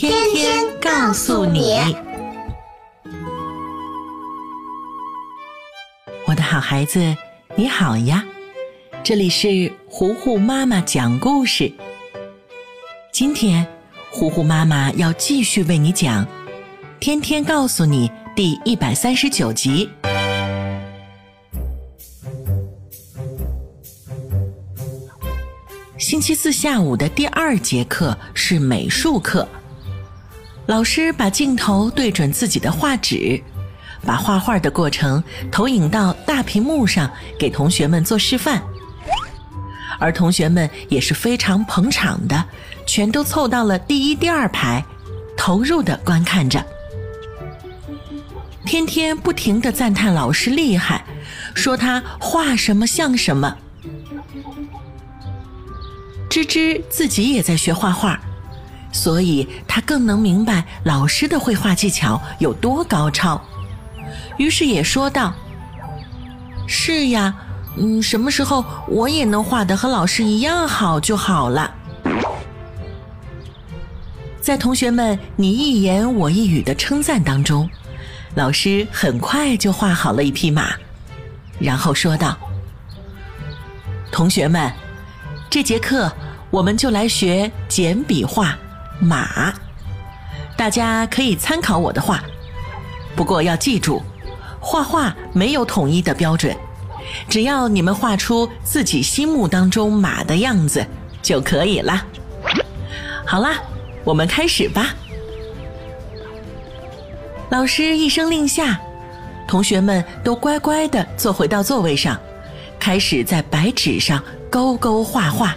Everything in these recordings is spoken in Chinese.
天天告诉你，我的好孩子，你好呀！这里是糊糊妈妈讲故事。今天，糊糊妈妈要继续为你讲《天天告诉你》第一百三十九集。星期四下午的第二节课是美术课。老师把镜头对准自己的画纸，把画画的过程投影到大屏幕上，给同学们做示范。而同学们也是非常捧场的，全都凑到了第一、第二排，投入的观看着。天天不停的赞叹老师厉害，说他画什么像什么。芝芝自己也在学画画。所以他更能明白老师的绘画技巧有多高超，于是也说道：“是呀，嗯，什么时候我也能画的和老师一样好就好了。”在同学们你一言我一语的称赞当中，老师很快就画好了一匹马，然后说道：“同学们，这节课我们就来学简笔画。”马，大家可以参考我的画，不过要记住，画画没有统一的标准，只要你们画出自己心目当中马的样子就可以了。好啦，我们开始吧。老师一声令下，同学们都乖乖的坐回到座位上，开始在白纸上勾勾画画。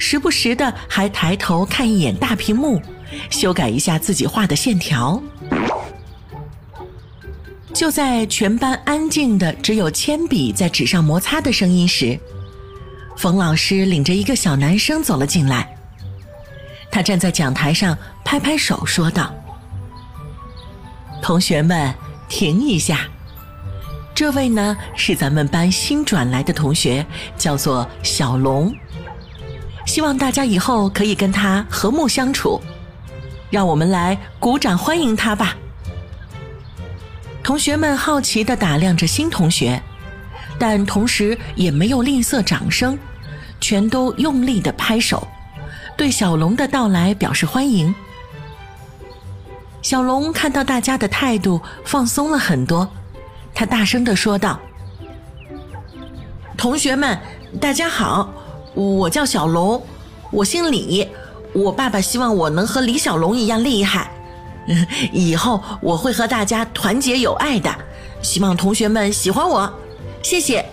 时不时的还抬头看一眼大屏幕，修改一下自己画的线条。就在全班安静的只有铅笔在纸上摩擦的声音时，冯老师领着一个小男生走了进来。他站在讲台上拍拍手说道：“同学们，停一下，这位呢是咱们班新转来的同学，叫做小龙。”希望大家以后可以跟他和睦相处，让我们来鼓掌欢迎他吧。同学们好奇地打量着新同学，但同时也没有吝啬掌声，全都用力地拍手，对小龙的到来表示欢迎。小龙看到大家的态度放松了很多，他大声地说道：“同学们，大家好。”我叫小龙，我姓李，我爸爸希望我能和李小龙一样厉害，以后我会和大家团结友爱的，希望同学们喜欢我，谢谢。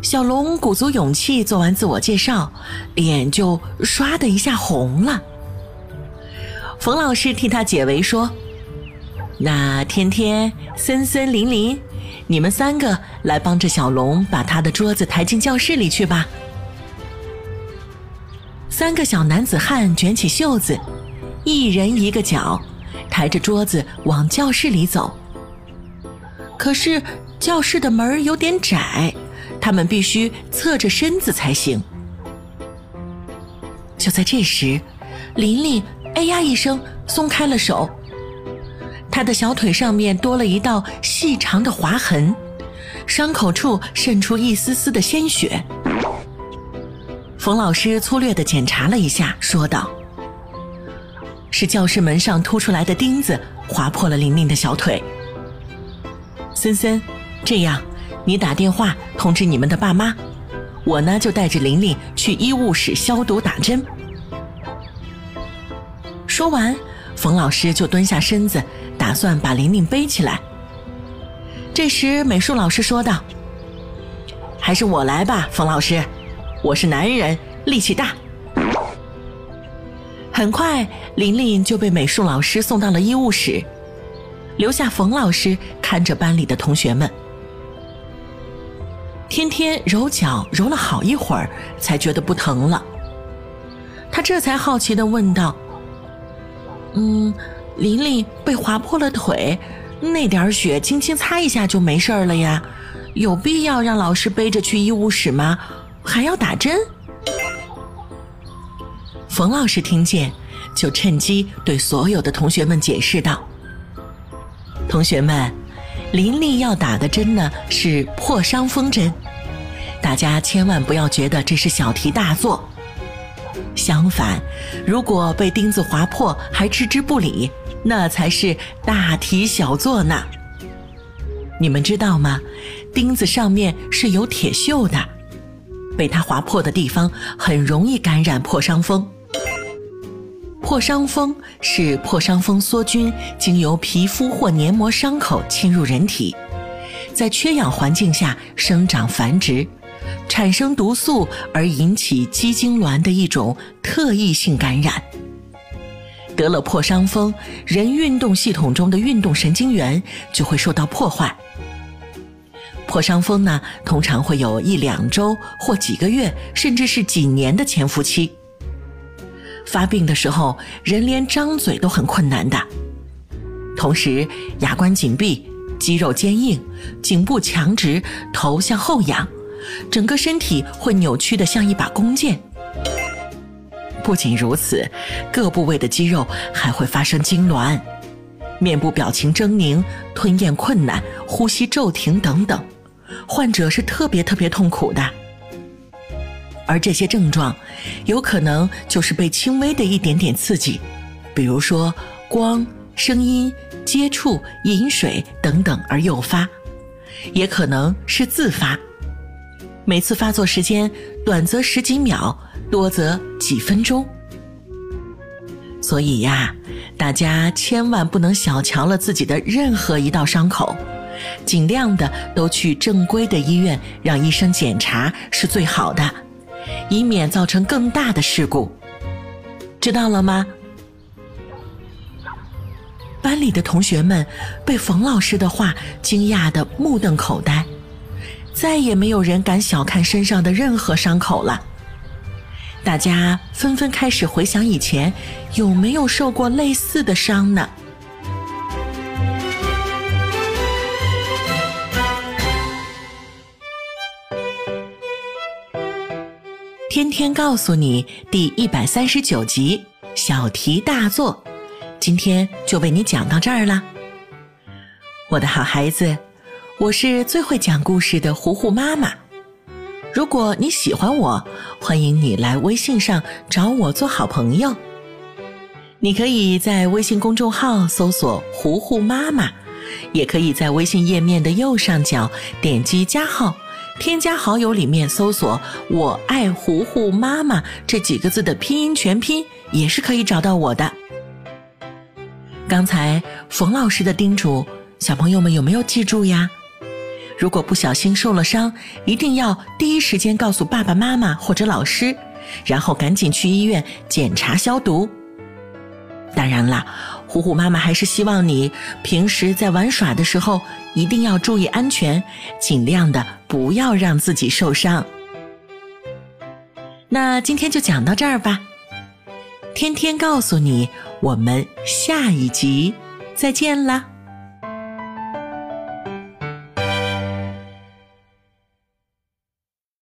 小龙鼓足勇气做完自我介绍，脸就唰的一下红了。冯老师替他解围说：“那天天、森森、林林。”你们三个来帮着小龙把他的桌子抬进教室里去吧。三个小男子汉卷起袖子，一人一个脚，抬着桌子往教室里走。可是教室的门有点窄，他们必须侧着身子才行。就在这时，琳琳“哎呀”一声松开了手。他的小腿上面多了一道细长的划痕，伤口处渗出一丝丝的鲜血。冯老师粗略地检查了一下，说道：“是教室门上凸出来的钉子划破了玲玲的小腿。”森森，这样，你打电话通知你们的爸妈，我呢就带着玲玲去医务室消毒打针。说完，冯老师就蹲下身子。打算把玲玲背起来。这时，美术老师说道：“还是我来吧，冯老师，我是男人，力气大。”很快，玲玲就被美术老师送到了医务室，留下冯老师看着班里的同学们。天天揉脚揉了好一会儿，才觉得不疼了。他这才好奇的问道：“嗯，琳琳被划破了腿，那点血轻轻擦一下就没事了呀？有必要让老师背着去医务室吗？还要打针？”冯老师听见，就趁机对所有的同学们解释道：“同学们。”琳琳要打的针呢是破伤风针，大家千万不要觉得这是小题大做。相反，如果被钉子划破还置之不理，那才是大题小做呢。你们知道吗？钉子上面是有铁锈的，被它划破的地方很容易感染破伤风。破伤风是破伤风梭菌经由皮肤或黏膜伤口侵入人体，在缺氧环境下生长繁殖，产生毒素而引起肌痉挛的一种特异性感染。得了破伤风，人运动系统中的运动神经元就会受到破坏。破伤风呢，通常会有一两周或几个月，甚至是几年的潜伏期。发病的时候，人连张嘴都很困难的。同时，牙关紧闭，肌肉坚硬，颈部强直，头向后仰，整个身体会扭曲的像一把弓箭。不仅如此，各部位的肌肉还会发生痉挛，面部表情狰狞，吞咽困难，呼吸骤停等等，患者是特别特别痛苦的。而这些症状，有可能就是被轻微的一点点刺激，比如说光、声音、接触、饮水等等而诱发，也可能是自发。每次发作时间短则十几秒，多则几分钟。所以呀，大家千万不能小瞧了自己的任何一道伤口，尽量的都去正规的医院让医生检查是最好的。以免造成更大的事故，知道了吗？班里的同学们被冯老师的话惊讶的目瞪口呆，再也没有人敢小看身上的任何伤口了。大家纷纷开始回想以前有没有受过类似的伤呢？天天告诉你第一百三十九集小题大做，今天就为你讲到这儿了。我的好孩子，我是最会讲故事的糊糊妈妈。如果你喜欢我，欢迎你来微信上找我做好朋友。你可以在微信公众号搜索“糊糊妈妈”，也可以在微信页面的右上角点击加号。添加好友里面搜索“我爱糊糊妈妈”这几个字的拼音全拼，也是可以找到我的。刚才冯老师的叮嘱，小朋友们有没有记住呀？如果不小心受了伤，一定要第一时间告诉爸爸妈妈或者老师，然后赶紧去医院检查消毒。当然啦，虎虎妈妈还是希望你平时在玩耍的时候一定要注意安全，尽量的不要让自己受伤。那今天就讲到这儿吧，天天告诉你，我们下一集再见啦。